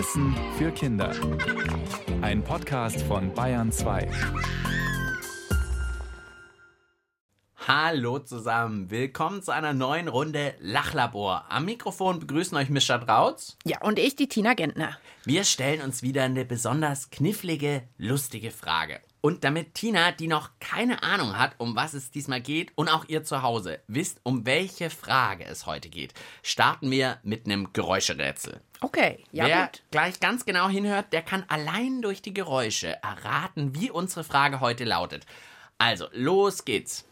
Wissen für Kinder. Ein Podcast von Bayern 2. Hallo zusammen, willkommen zu einer neuen Runde Lachlabor. Am Mikrofon begrüßen euch Mischa Drautz. Ja, und ich, die Tina Gentner. Wir stellen uns wieder eine besonders knifflige, lustige Frage. Und damit Tina, die noch keine Ahnung hat, um was es diesmal geht, und auch ihr zu Hause wisst, um welche Frage es heute geht, starten wir mit einem Geräuscherätsel. Okay, ja Wer gut. gleich ganz genau hinhört, der kann allein durch die Geräusche erraten, wie unsere Frage heute lautet. Also, los geht's.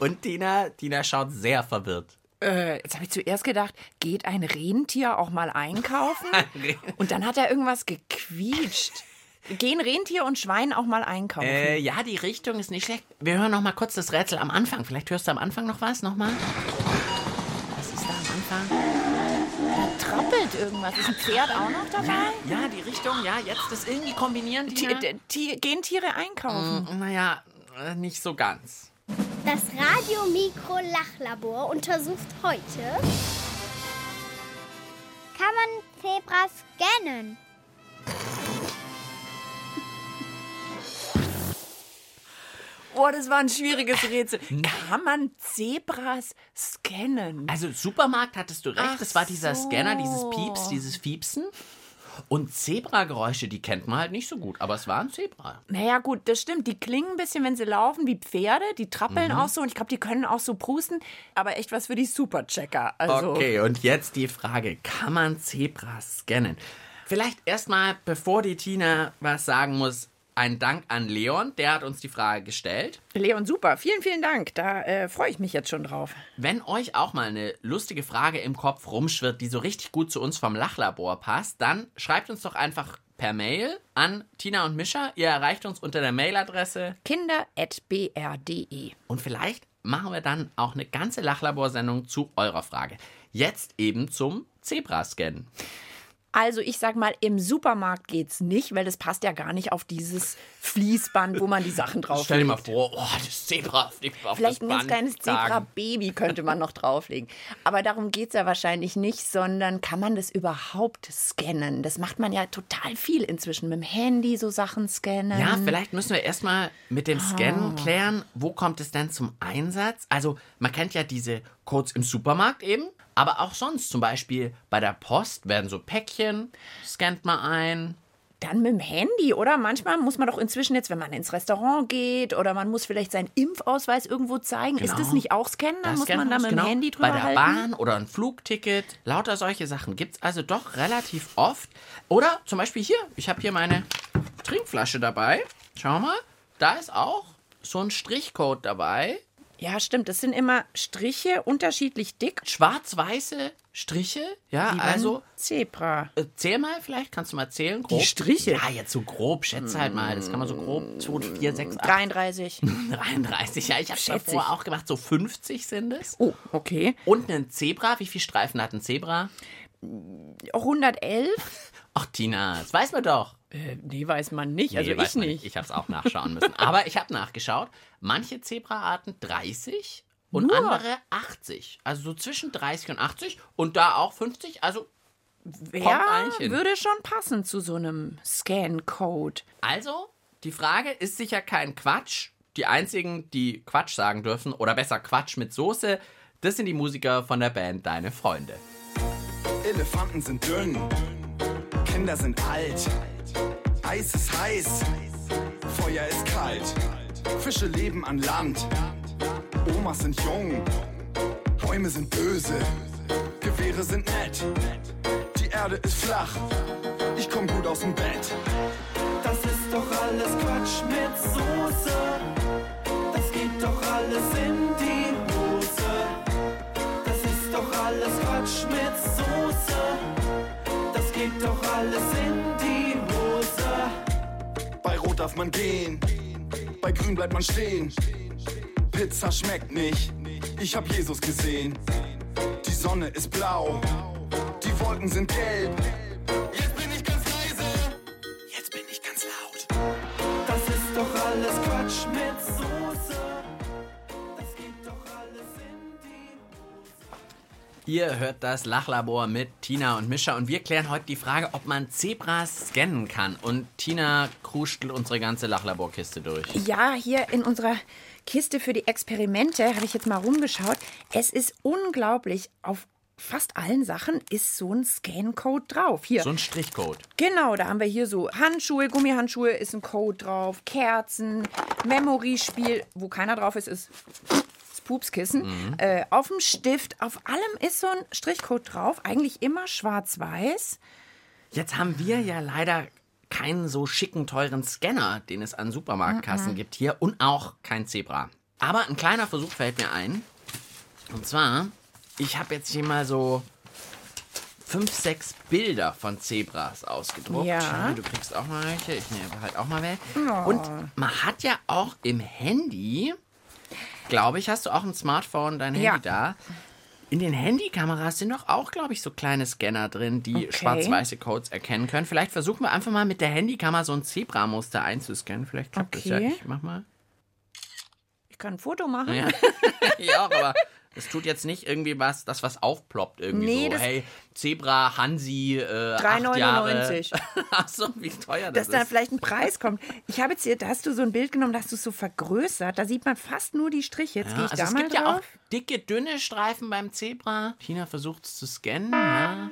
Und Tina, Tina schaut sehr verwirrt. Äh, jetzt habe ich zuerst gedacht, geht ein Rentier auch mal einkaufen? und dann hat er irgendwas gequietscht. Gehen Rentier und Schwein auch mal einkaufen? Äh, ja, die Richtung ist nicht schlecht. Wir hören noch mal kurz das Rätsel am Anfang. Vielleicht hörst du am Anfang noch was? Noch mal? Was ist da am Anfang? da trappelt irgendwas. Ist ein Pferd auch noch dabei? Ja, die Richtung, ja, jetzt das irgendwie kombinieren. Ti- Tina? d- Ti- Gehen Tiere einkaufen? Mm, Naja, äh, nicht so ganz. Das Radiomikro-Lachlabor untersucht heute, kann man Zebras scannen? Oh, das war ein schwieriges Rätsel. Kann man Zebras scannen? Also Supermarkt hattest du recht, Ach das war dieser so. Scanner, dieses Pieps, dieses Fiepsen. Und Zebrageräusche, die kennt man halt nicht so gut, aber es war ein Zebra. Naja, gut, das stimmt. Die klingen ein bisschen, wenn sie laufen, wie Pferde. Die trappeln Mhm. auch so und ich glaube, die können auch so prusten. Aber echt was für die Superchecker. Also, Okay, und jetzt die Frage, kann man Zebras scannen? Vielleicht erstmal, bevor die Tina was sagen muss, ein Dank an Leon, der hat uns die Frage gestellt. Leon, super. Vielen, vielen Dank. Da äh, freue ich mich jetzt schon drauf. Wenn euch auch mal eine lustige Frage im Kopf rumschwirrt, die so richtig gut zu uns vom Lachlabor passt, dann schreibt uns doch einfach per Mail an Tina und Mischa. Ihr erreicht uns unter der Mailadresse Kinder.br.de. und vielleicht machen wir dann auch eine ganze Lachlabor-Sendung zu eurer Frage. Jetzt eben zum Zebrascan. Also ich sag mal, im Supermarkt geht's nicht, weil das passt ja gar nicht auf dieses Fließband, wo man die Sachen drauf Stell dir mal vor, oh, das Zebra fliegt auf Vielleicht das ein ganz Band. kleines. Zebra-Baby könnte man noch drauflegen. Aber darum geht's ja wahrscheinlich nicht, sondern kann man das überhaupt scannen? Das macht man ja total viel inzwischen mit dem Handy, so Sachen scannen. Ja, vielleicht müssen wir erstmal mit dem Ah. Scannen klären, wo kommt es denn zum Einsatz? Also, man kennt ja diese Codes im Supermarkt eben, aber auch sonst. Zum Beispiel bei der Post werden so Päckchen, scannt man ein. Dann mit dem Handy, oder? Manchmal muss man doch inzwischen jetzt, wenn man ins Restaurant geht oder man muss vielleicht seinen Impfausweis irgendwo zeigen. Ist Genau. das nicht auch scannen? Dann Da muss man da mit dem genau, Handy drüber Bei der halten. Bahn oder ein Flugticket. Lauter solche Sachen gibt es also doch relativ oft. Oder zum Beispiel hier, ich habe hier meine Trinkflasche dabei. Schau mal, da ist auch so ein Strichcode dabei. Ja, stimmt. Das sind immer Striche, unterschiedlich dick. Schwarz-weiße Striche. Ja, also Zebra. Äh, Zähl mal, vielleicht kannst du mal zählen. Grob. Striche? Ja, jetzt so grob, schätze halt mal. Das kann man so grob. 2, 4, 6, 8, 33. 33. Ja, ich habe davor auch gemacht. So 50 sind es. Oh, okay. Und ein Zebra. Wie viele Streifen hat ein Zebra? 111? Ach, Tina, das weiß man doch. Äh, nee, weiß man nicht. Also Nee, weiß ich man nicht. Ich habe es auch nachschauen müssen. Aber ich habe nachgeschaut. Manche Zebraarten 30 und Nur? andere 80. Also so zwischen 30 und 80 und da auch 50. Also Ja, würde schon passen zu so einem Scan-Code. Also, die Frage ist sicher kein Quatsch. Die einzigen, die Quatsch sagen dürfen, oder besser Quatsch mit Soße, das sind die Musiker von der Band Deine Freunde. Elefanten sind dünn, Kinder sind alt, Eis ist heiß, Feuer ist kalt, Fische leben an Land, Omas sind jung, Bäume sind böse, Gewehre sind nett, die Erde ist flach, ich komm gut aus dem Bett. Das ist doch alles Quatsch mit Soße, das geht doch alles in geht doch alles in die Hose. Bei Rot darf man gehen, bei Grün bleibt man stehen. Pizza schmeckt nicht, ich hab Jesus gesehen. Die Sonne ist blau, die Wolken sind gelb. Jetzt bin ich ganz leise, jetzt bin ich ganz laut. Das ist doch alles Quatsch mit Ihr hört das Lachlabor mit Tina und Mischa und wir klären heute die Frage, ob man Zebras scannen kann. Und Tina kruschtelt unsere ganze Lachlaborkiste durch. Ja, hier in unserer Kiste für die Experimente habe ich jetzt mal rumgeschaut. Es ist unglaublich. Auf fast allen Sachen ist so ein Scan-Code drauf. Hier. So ein Strichcode. Genau, da haben wir hier so Handschuhe, Gummihandschuhe, ist ein Code drauf, Kerzen, Memory-Spiel, wo keiner drauf ist, ist Pupskissen. Mhm. Äh, auf dem Stift, auf allem ist so ein Strichcode drauf, eigentlich immer schwarz-weiß. Jetzt haben wir ja leider keinen so schicken, teuren Scanner, den es an Supermarktkassen gibt hier und auch kein Zebra. Aber ein kleiner Versuch fällt mir ein. Und zwar, ich habe jetzt hier mal so fünf, sechs Bilder von Zebras ausgedruckt. Ja. Du kriegst auch mal welche, ich nehme halt auch mal welche. Und man hat ja auch im Handy, glaube ich, hast du auch ein Smartphone, dein Handy Ja. da. In den Handykameras sind doch auch, glaube ich, so kleine Scanner drin, die Okay. schwarz-weiße Codes erkennen können. Vielleicht versuchen wir einfach mal mit der Handykamera so ein Zebramuster einzuscannen. Vielleicht klappt das ja. Okay. Ich mach mal. Ich kann ein Foto machen. Ja, ja aber es tut jetzt nicht irgendwie was, das was aufploppt irgendwie Nee, so. das- Hey, Zebra, Hansi, äh, acht Jahre. 3,99. Achso, wie teuer das Dass da ist. vielleicht ein Preis kommt. Ich habe jetzt hier, da hast du so ein Bild genommen, da hast du es so vergrößert. Da sieht man fast nur die Striche. Jetzt gehe Ja, ich also da es mal gibt drauf. ja auch dicke, dünne Streifen beim Zebra. Tina versucht es zu scannen, ja.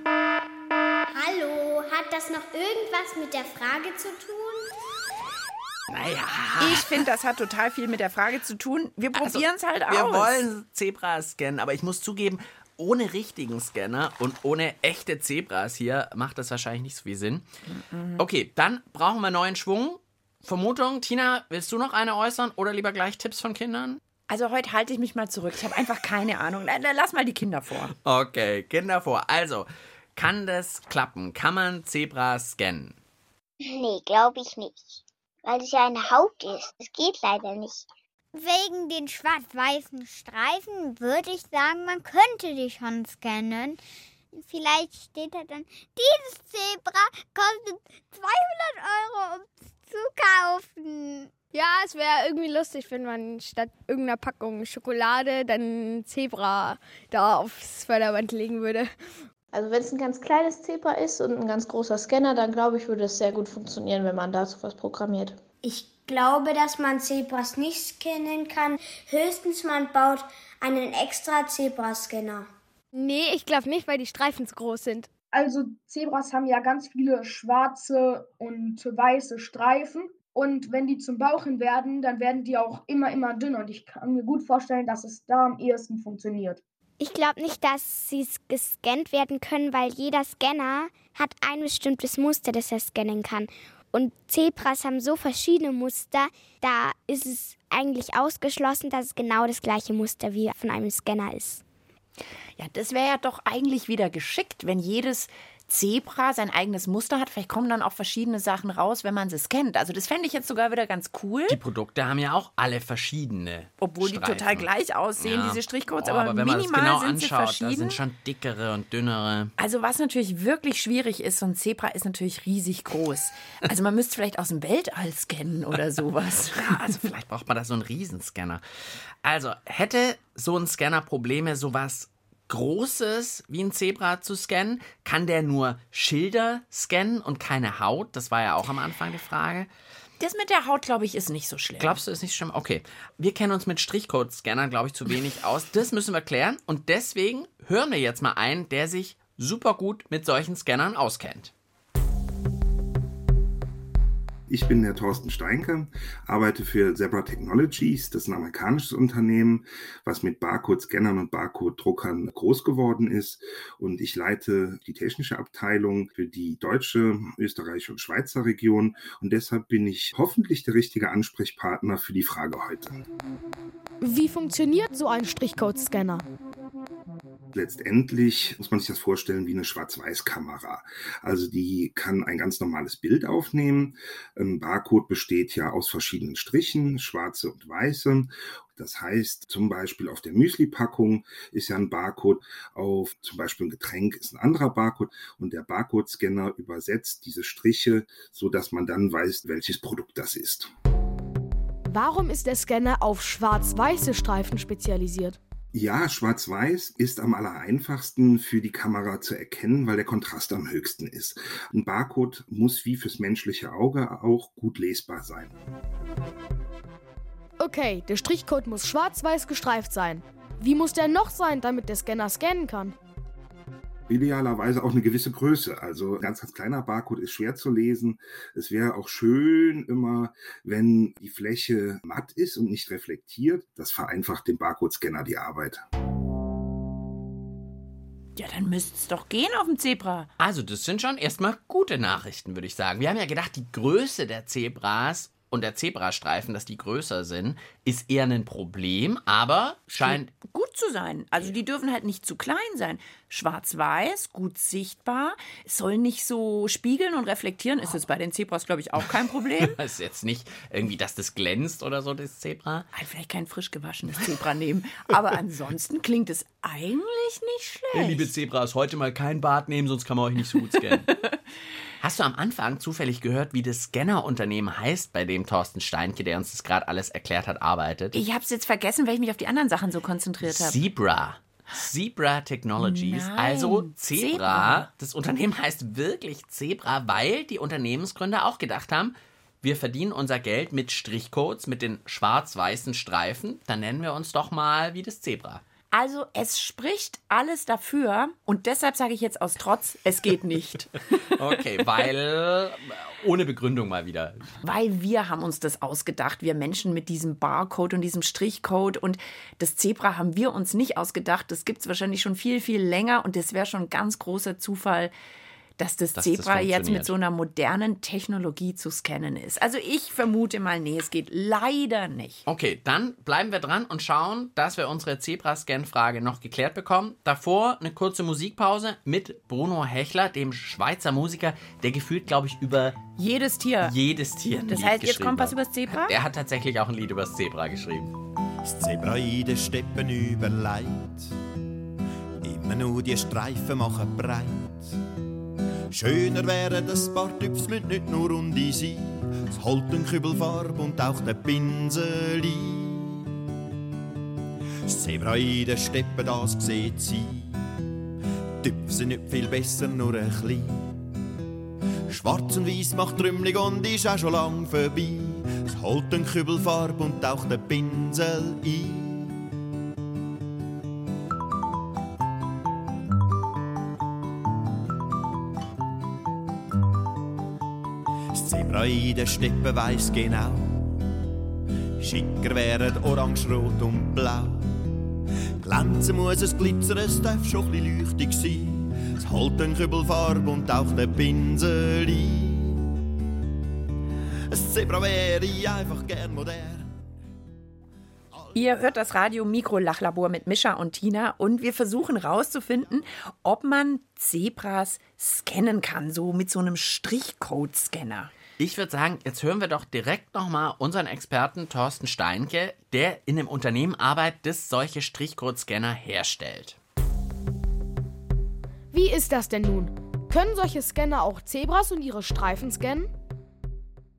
Hallo, hat das noch irgendwas mit der Frage zu tun? Naja, Ich finde, das hat total viel mit der Frage zu tun. Wir probieren es halt aus. Also, wir wollen Zebras scannen, aber ich muss zugeben, ohne richtigen Scanner und ohne echte Zebras hier macht das wahrscheinlich nicht so viel Sinn. Okay, dann brauchen wir neuen Schwung. Vermutung, Tina, willst du noch eine äußern oder lieber gleich Tipps von Kindern? Also heute halte ich mich mal zurück. Ich habe einfach keine Ahnung. Na, na, lass mal die Kinder vor. Okay, Kinder vor. Also, kann das klappen? Kann man Zebras scannen? Nee, glaube ich nicht. Weil es ja eine Haut ist. Es geht leider nicht. Wegen den schwarz-weißen Streifen würde ich sagen, man könnte die schon scannen. Vielleicht steht da dann, dieses Zebra kostet 200 Euro, um es zu kaufen. Ja, es wäre irgendwie lustig, wenn man statt irgendeiner Packung Schokolade dann ein Zebra da aufs Förderband legen würde. Also wenn es ein ganz kleines Zebra ist und ein ganz großer Scanner, dann glaube ich, würde es sehr gut funktionieren, wenn man dazu was programmiert. Ich glaube, dass man Zebras nicht scannen kann. Höchstens man baut einen extra Zebrascanner. Nee, ich glaube nicht, weil die Streifen zu groß sind. Also Zebras haben ja ganz viele schwarze und weiße Streifen. Und wenn die zum Bauch hin werden, dann werden die auch immer, immer dünner. Und ich kann mir gut vorstellen, dass es da am ehesten funktioniert. Ich glaube nicht, dass sie gescannt werden können, weil jeder Scanner hat ein bestimmtes Muster, das er scannen kann. Und Zebras haben so verschiedene Muster, da ist es eigentlich ausgeschlossen, dass es genau das gleiche Muster wie von einem Scanner ist. Ja, das wäre ja doch eigentlich wieder geschickt, wenn jedes Zebra sein eigenes Muster hat. Vielleicht kommen dann auch verschiedene Sachen raus, wenn man sie scannt. Also das fände ich jetzt sogar wieder ganz cool. Die Produkte haben ja auch alle verschiedene. Obwohl die Streifen. total gleich aussehen, Ja. diese Strichcodes, Oh, aber, wenn man das minimal genau sind sie anschaut, da verschieden. sind schon dickere und dünnere. Also was natürlich wirklich schwierig ist, so ein Zebra ist natürlich riesig groß. Also man müsste vielleicht aus dem Weltall scannen oder sowas. Ja, also vielleicht braucht man da so einen Riesenscanner. Also, hätte so ein Scanner Probleme, sowas Großes wie ein Zebra zu scannen? Kann der nur Schilder scannen und keine Haut? Das war ja auch am Anfang die Frage. Das mit der Haut, glaube ich, ist nicht so schlimm. Glaubst du, ist nicht schlimm? Okay. Wir kennen uns mit Strichcode-Scannern, glaube ich, zu wenig aus. Das müssen wir klären. Und deswegen hören wir jetzt mal einen, der sich super gut mit solchen Scannern auskennt. Ich bin der Thorsten Steinke, arbeite für Zebra Technologies. Das ist ein amerikanisches Unternehmen, was mit Barcode-Scannern und Barcode-Druckern groß geworden ist. Und ich leite die technische Abteilung für die deutsche, österreichische und Schweizer Region. Und deshalb bin ich hoffentlich der richtige Ansprechpartner für die Frage heute. Wie funktioniert so ein Strichcode-Scanner? Letztendlich muss man sich das vorstellen wie eine Schwarz-Weiß-Kamera. Also die kann ein ganz normales Bild aufnehmen. Ein Barcode besteht ja aus verschiedenen Strichen, schwarze und weiße. Das heißt, zum Beispiel auf der Müsli-Packung ist ja ein Barcode, auf zum Beispiel ein Getränk ist ein anderer Barcode und der Barcode-Scanner übersetzt diese Striche, so dass man dann weiß, welches Produkt das ist. Warum ist der Scanner auf schwarz-weiße Streifen spezialisiert? Ja, schwarz-weiß ist am allereinfachsten für die Kamera zu erkennen, weil der Kontrast am höchsten ist. Ein Barcode muss wie fürs menschliche Auge auch gut lesbar sein. Okay, der Strichcode muss schwarz-weiß gestreift sein. Wie muss der noch sein, damit der Scanner scannen kann? Idealerweise auch eine gewisse Größe. Also ein ganz, ganz kleiner Barcode ist schwer zu lesen. Es wäre auch schön immer, wenn die Fläche matt ist und nicht reflektiert. Das vereinfacht dem Barcode-Scanner die Arbeit. Ja, dann müsste es doch gehen auf dem Zebra. Also, das sind schon erstmal gute Nachrichten, würde ich sagen. Wir haben ja gedacht, die Größe der Zebras und der Zebrastreifen, dass die größer sind, ist eher ein Problem, aber scheint gut zu sein. Also die dürfen halt nicht zu klein sein. Schwarz-weiß, gut sichtbar, es soll nicht so spiegeln und reflektieren. Ist jetzt bei den Zebras, glaube ich, auch kein Problem. ist jetzt nicht irgendwie, dass das glänzt oder so, das Zebra. Halt vielleicht kein frisch gewaschenes Zebra nehmen. Aber ansonsten klingt es eigentlich nicht schlecht. Ja, liebe Zebras, heute mal kein Bad nehmen, sonst kann man euch nicht so gut scannen. Hast du am Anfang zufällig gehört, wie das Scannerunternehmen heißt, bei dem Thorsten Steinke, der uns das gerade alles erklärt hat, arbeitet? Ich habe es jetzt vergessen, weil ich mich auf die anderen Sachen so konzentriert habe. Zebra. Zebra Technologies, Nein, also Zebra. Zebra. Das Unternehmen heißt wirklich Zebra, weil die Unternehmensgründer auch gedacht haben, wir verdienen unser Geld mit Strichcodes, mit den schwarz-weißen Streifen, dann nennen wir uns doch mal wie das Zebra. Also es spricht alles dafür und deshalb sage ich jetzt aus Trotz, es geht nicht. Okay, weil ohne Begründung mal wieder. Weil wir haben uns das ausgedacht, wir Menschen mit diesem Barcode und diesem Strichcode und das Zebra haben wir uns nicht ausgedacht. Das gibt es wahrscheinlich schon viel, viel länger und das wäre schon ein ganz großer Zufall, dass das Dass das Zebra jetzt funktioniert. mit so einer modernen Technologie zu scannen ist. Also ich vermute mal, nee, es geht leider nicht. Okay, dann bleiben wir dran und schauen, dass wir unsere Zebra-Scan-Frage noch geklärt bekommen. Davor eine kurze Musikpause mit Bruno Hechler, dem Schweizer Musiker, der gefühlt, glaube ich, über Jedes Tier. jedes Tier. ein Das Lied heißt, jetzt geschrieben kommt was hat. über das Zebra? Der hat tatsächlich auch ein Lied über das Zebra geschrieben. Das Zebra in den Steppen überleit. Immer nur die Streifen machen breit. Schöner wäre das paar Typs mit nicht nur runde sein. Es holt den Kübelfarb und auch der Pinsel Das Zebra in den Steppen, das sieht sie. Typen sind nicht viel besser, nur ein klein. Schwarz und Weiß macht trümmelig und ist auch schon lang vorbei. Es holt den Kübelfarb und auch den Pinsel ein. Steppen weiss genau, schicker wären orange, rot und blau. Glänzen muss es glitzern, es darf schon ein bisschen leuchtig sein. Es holt den Kübelfarb und auch den Pinsel ein. Ein Zebra wäre einfach gern modern. Ihr hört das Radio Mikrolachlabor mit Mischa und Tina und wir versuchen rauszufinden, ob man Zebras scannen kann, so mit so einem Strichcode-Scanner. Ich würde sagen, jetzt hören wir doch direkt nochmal unseren Experten Thorsten Steinke, der in einem Unternehmen arbeitet, das solche Strichcode-Scanner herstellt. Wie ist das denn nun? Können solche Scanner auch Zebras und ihre Streifen scannen?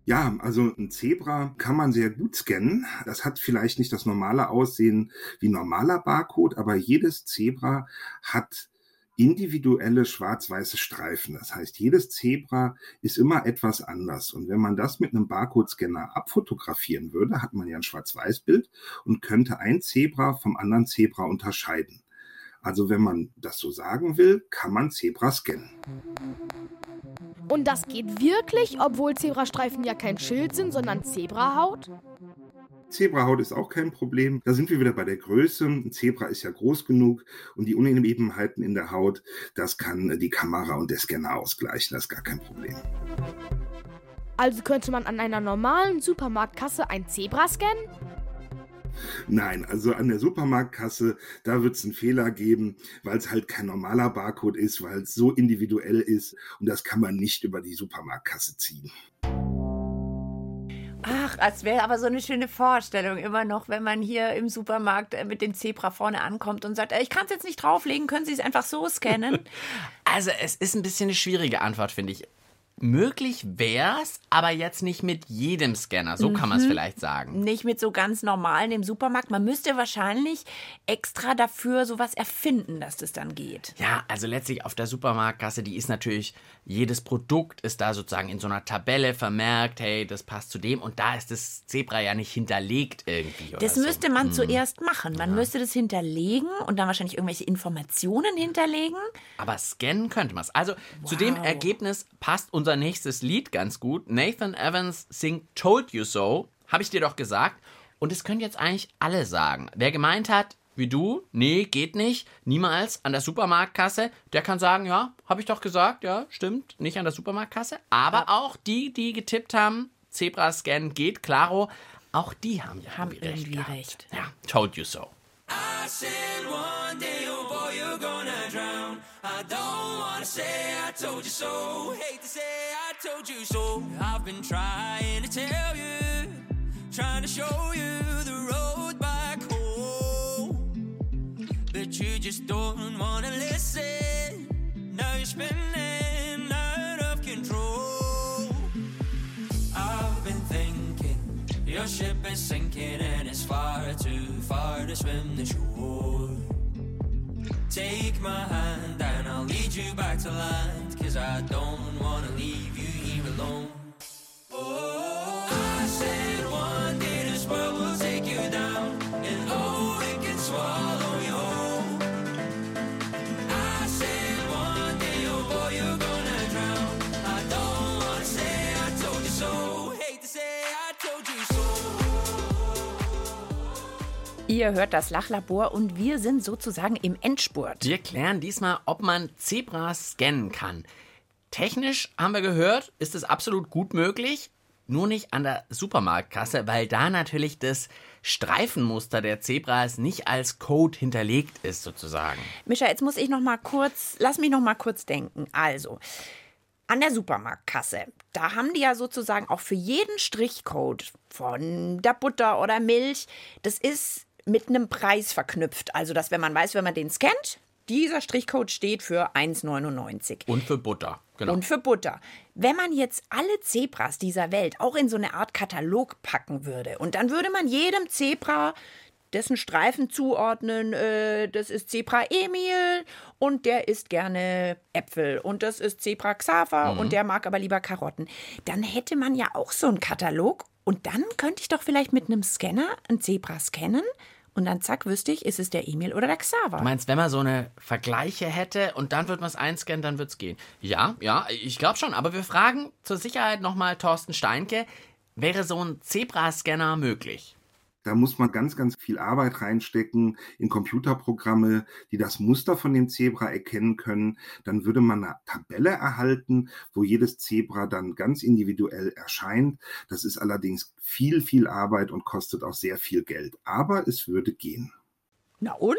Ja, also ein Zebra kann man sehr gut scannen. Das hat vielleicht nicht das normale Aussehen wie ein normaler Barcode, aber jedes Zebra hat individuelle schwarz-weiße Streifen. Das heißt, jedes Zebra ist immer etwas anders. Und wenn man das mit einem Barcode-Scanner abfotografieren würde, hat man ja ein Schwarz-Weiß-Bild und könnte ein Zebra vom anderen Zebra unterscheiden. Also wenn man das so sagen will, kann man Zebra scannen. Und das geht wirklich, obwohl Zebrastreifen ja kein Schild sind, sondern Zebrahaut? Zebrahaut ist auch kein Problem. Da sind wir wieder bei der Größe. Ein Zebra ist ja groß genug und die Unebenheiten in der Haut, das kann die Kamera und der Scanner ausgleichen. Das ist gar kein Problem. Also könnte man an einer normalen Supermarktkasse ein Zebra scannen? Nein, also an der Supermarktkasse, da wird es einen Fehler geben, weil es halt kein normaler Barcode ist, weil es so individuell ist und das kann man nicht über die Supermarktkasse ziehen. Ach, es wäre aber so eine schöne Vorstellung immer noch, wenn man hier im Supermarkt äh, mit dem Zebra vorne ankommt und sagt, äh, ich kann es jetzt nicht drauflegen, können Sie es einfach so scannen? Also es ist ein bisschen eine schwierige Antwort, finde ich. Möglich wär's, aber jetzt nicht mit jedem Scanner. So kann man es Mhm. vielleicht sagen. Nicht mit so ganz normalen im Supermarkt. Man müsste wahrscheinlich extra dafür sowas erfinden, dass das dann geht. Ja, also letztlich auf der Supermarktkasse, die ist natürlich, jedes Produkt ist da sozusagen in so einer Tabelle vermerkt, hey, das passt zu dem und da ist das Zebra ja nicht hinterlegt irgendwie. Das müsste so. man Hm. zuerst machen. Man müsste das hinterlegen und dann wahrscheinlich irgendwelche Informationen hinterlegen. Aber scannen könnte man es. Also zu dem Wow. Ergebnis passt unser nächstes Lied ganz gut. Nathan Evans singt Told You So. Habe ich dir doch gesagt. Und es können jetzt eigentlich alle sagen. Wer gemeint hat, wie du, nee, geht nicht, niemals an der Supermarktkasse, der kann sagen, ja, habe ich doch gesagt, ja, stimmt, nicht an der Supermarktkasse. Aber auch die, die getippt haben, Zebra-Scan geht, klaro, auch die haben, Haben irgendwie recht. irgendwie recht. Ja, told you so. I said one day, oh boy, you're gonna I don't wanna say I told you so. Hate to say I told you so. I've been trying to tell you, trying to show you the road back home. But you just don't wanna listen. Now you're spinning out of control. I've been thinking your ship is sinking and it's far too far to swim the shore. Take my hand and I'll lead you back to land. Cause I don't wanna leave you here alone. Ihr hört das Lachlabor und wir sind sozusagen im Endspurt. Wir klären diesmal, ob man Zebras scannen kann. Technisch haben wir gehört, ist es absolut gut möglich, nur nicht an der Supermarktkasse, weil da natürlich das Streifenmuster der Zebras nicht als Code hinterlegt ist sozusagen. Mischa, jetzt muss ich noch mal kurz, lass mich noch mal kurz denken. Also, an der Supermarktkasse, da haben die ja sozusagen auch für jeden Strichcode von der Butter oder Milch, das ist mit einem Preis verknüpft. Also, dass wenn man weiß, wenn man den scannt, dieser Strichcode steht für 1,99. Und für Butter, genau. Und für Butter. Wenn man jetzt alle Zebras dieser Welt auch in so eine Art Katalog packen würde und dann würde man jedem Zebra dessen Streifen zuordnen, äh, das ist Zebra Emil und der isst gerne Äpfel und das ist Zebra Xaver Mhm. und der mag aber lieber Karotten. Dann hätte man ja auch so einen Katalog und dann könnte ich doch vielleicht mit einem Scanner ein Zebra scannen und dann zack wüsste ich, ist es der Emil oder der Xaver. Du meinst, wenn man so eine Vergleiche hätte und dann wird man es einscannen, dann wird es gehen. Ja, ja, ich glaube schon. Aber wir fragen zur Sicherheit nochmal Thorsten Steinke, wäre so ein Zebra-Scanner möglich? Da muss man ganz, ganz viel Arbeit reinstecken in Computerprogramme, die das Muster von dem Zebra erkennen können. Dann würde man eine Tabelle erhalten, wo jedes Zebra dann ganz individuell erscheint. Das ist allerdings viel, viel Arbeit und kostet auch sehr viel Geld. Aber es würde gehen. Na und?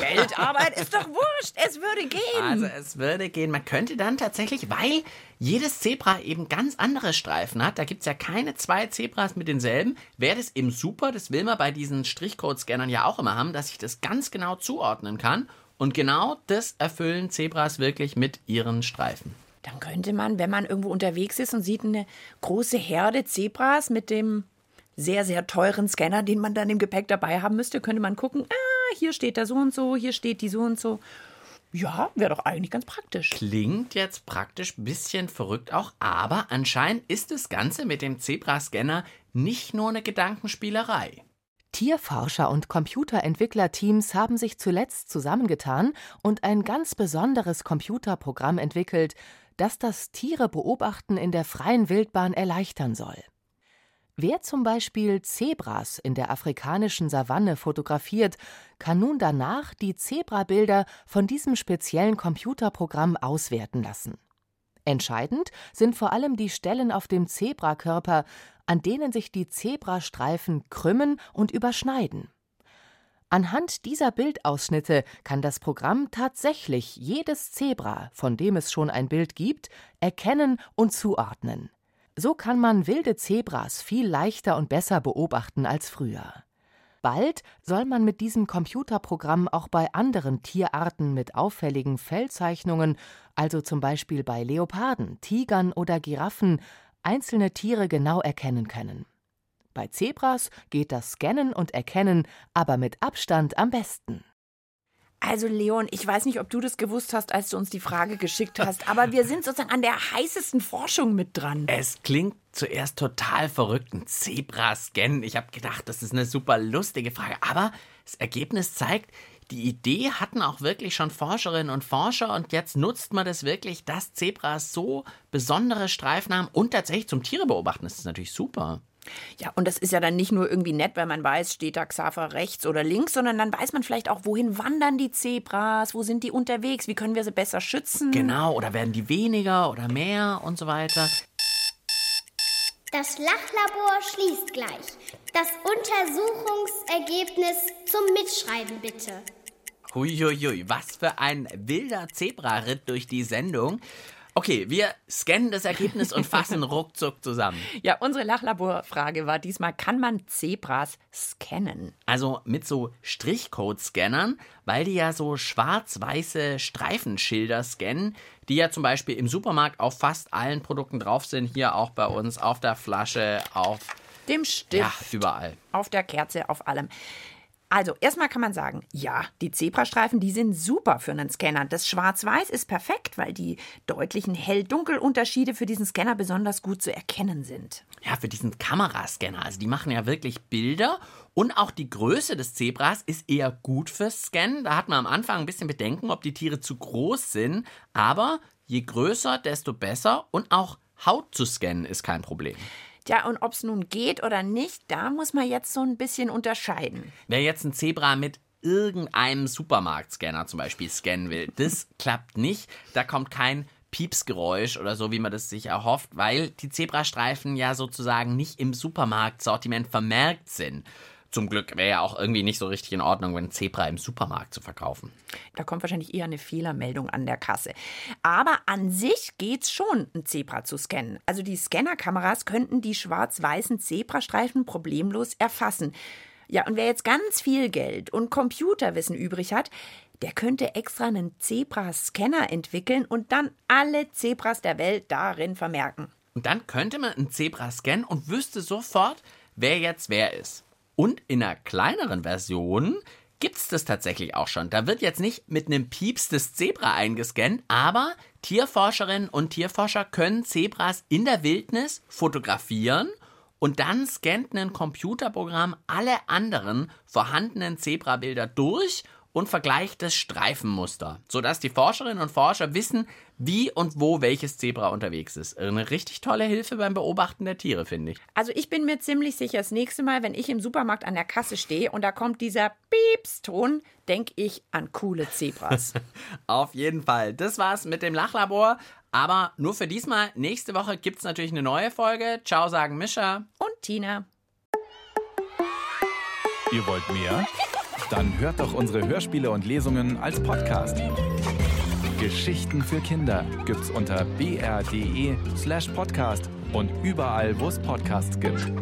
Geldarbeit ist doch wurscht. Es würde gehen. Also es würde gehen. Man könnte dann tatsächlich, weil jedes Zebra eben ganz andere Streifen hat, da gibt es ja keine zwei Zebras mit denselben, wäre das eben super, das will man bei diesen Strichcode-Scannern ja auch immer haben, dass ich das ganz genau zuordnen kann. Und genau das erfüllen Zebras wirklich mit ihren Streifen. Dann könnte man, wenn man irgendwo unterwegs ist und sieht eine große Herde Zebras mit dem sehr, sehr teuren Scanner, den man dann im Gepäck dabei haben müsste, könnte man gucken, ah, hier steht der so und so, hier steht die so und so. Ja, wäre doch eigentlich ganz praktisch. Klingt jetzt praktisch ein bisschen verrückt auch, aber anscheinend ist das Ganze mit dem Zebra-Scanner nicht nur eine Gedankenspielerei. Tierforscher und Computerentwicklerteams haben sich zuletzt zusammengetan und ein ganz besonderes Computerprogramm entwickelt, das das Tiere beobachten in der freien Wildbahn erleichtern soll. Wer zum Beispiel Zebras in der afrikanischen Savanne fotografiert, kann nun danach die Zebrabilder von diesem speziellen Computerprogramm auswerten lassen. Entscheidend sind vor allem die Stellen auf dem Zebrakörper, an denen sich die Zebrastreifen krümmen und überschneiden. Anhand dieser Bildausschnitte kann das Programm tatsächlich jedes Zebra, von dem es schon ein Bild gibt, erkennen und zuordnen. So kann man wilde Zebras viel leichter und besser beobachten als früher. Bald soll man mit diesem Computerprogramm auch bei anderen Tierarten mit auffälligen Fellzeichnungen, also zum Beispiel bei Leoparden, Tigern oder Giraffen, einzelne Tiere genau erkennen können. Bei Zebras geht das Scannen und Erkennen aber mit Abstand am besten. Also Leon, ich weiß nicht, ob du das gewusst hast, als du uns die Frage geschickt hast, aber wir sind sozusagen an der heißesten Forschung mit dran. Es klingt zuerst total verrückt, ein Zebra-Scan. Ich habe gedacht, das ist eine super lustige Frage, aber das Ergebnis zeigt, die Idee hatten auch wirklich schon Forscherinnen und Forscher und jetzt nutzt man das wirklich, dass Zebras so besondere Streifen haben und tatsächlich zum Tiere beobachten. Das ist natürlich super. Ja, und das ist ja dann nicht nur irgendwie nett, weil man weiß, steht da Xaver rechts oder links, sondern dann weiß man vielleicht auch, wohin wandern die Zebras, wo sind die unterwegs, wie können wir sie besser schützen. Genau, oder werden die weniger oder mehr und so weiter. Das Lachlabor schließt gleich. Das Untersuchungsergebnis zum Mitschreiben bitte. Huiuiui, was für ein wilder Zebraritt durch die Sendung. Okay, wir scannen das Ergebnis und fassen ruckzuck zusammen. Ja, unsere Lachlaborfrage war diesmal, kann man Zebras scannen? Also mit so Strichcode-Scannern, weil die ja so schwarz-weiße Streifenschilder scannen, die ja zum Beispiel im Supermarkt auf fast allen Produkten drauf sind. Hier auch bei uns auf der Flasche, auf dem Stift. Ja, überall. Auf der Kerze, auf allem. Also, erstmal kann man sagen, ja, die Zebrastreifen, die sind super für einen Scanner. Das Schwarz-Weiß ist perfekt, weil die deutlichen Hell-Dunkel-Unterschiede für diesen Scanner besonders gut zu erkennen sind. Ja, für diesen Kamerascanner. Also, die machen ja wirklich Bilder. Und auch die Größe des Zebras ist eher gut fürs Scannen. Da hat man am Anfang ein bisschen Bedenken, ob die Tiere zu groß sind. Aber je größer, desto besser. Und auch Haut zu scannen ist kein Problem. Tja, und ob es nun geht oder nicht, da muss man jetzt so ein bisschen unterscheiden. Wer jetzt ein Zebra mit irgendeinem Supermarktscanner zum Beispiel scannen will, das klappt nicht. Da kommt kein Piepsgeräusch oder so, wie man das sich erhofft, weil die Zebrastreifen ja sozusagen nicht im Supermarktsortiment vermerkt sind. Zum Glück wäre ja auch irgendwie nicht so richtig in Ordnung, wenn Zebra im Supermarkt zu verkaufen. Da kommt wahrscheinlich eher eine Fehlermeldung an der Kasse. Aber an sich geht's schon, ein Zebra zu scannen. Also die Scannerkameras könnten die schwarz-weißen Zebrastreifen problemlos erfassen. Ja, und wer jetzt ganz viel Geld und Computerwissen übrig hat, der könnte extra einen Zebra-Scanner entwickeln und dann alle Zebras der Welt darin vermerken. Und dann könnte man ein Zebra scannen und wüsste sofort, wer jetzt wer ist. Und in einer kleineren Version gibt es das tatsächlich auch schon. Da wird jetzt nicht mit einem Pieps das Zebra eingescannt, aber Tierforscherinnen und Tierforscher können Zebras in der Wildnis fotografieren und dann scannt ein Computerprogramm alle anderen vorhandenen Zebrabilder durch und vergleicht das Streifenmuster, sodass die Forscherinnen und Forscher wissen, wie und wo welches Zebra unterwegs ist. Eine richtig tolle Hilfe beim Beobachten der Tiere, finde ich. Also ich bin mir ziemlich sicher, das nächste Mal, wenn ich im Supermarkt an der Kasse stehe und da kommt dieser Piepston, denke ich an coole Zebras. Auf jeden Fall. Das war's mit dem Lachlabor. Aber nur für diesmal. Nächste Woche gibt es natürlich eine neue Folge. Ciao, sagen Mischa. Und Tina. Ihr wollt mehr? Dann hört doch unsere Hörspiele und Lesungen als Podcast. Geschichten für Kinder gibt's unter br.de slash podcast und überall, wo es Podcasts gibt.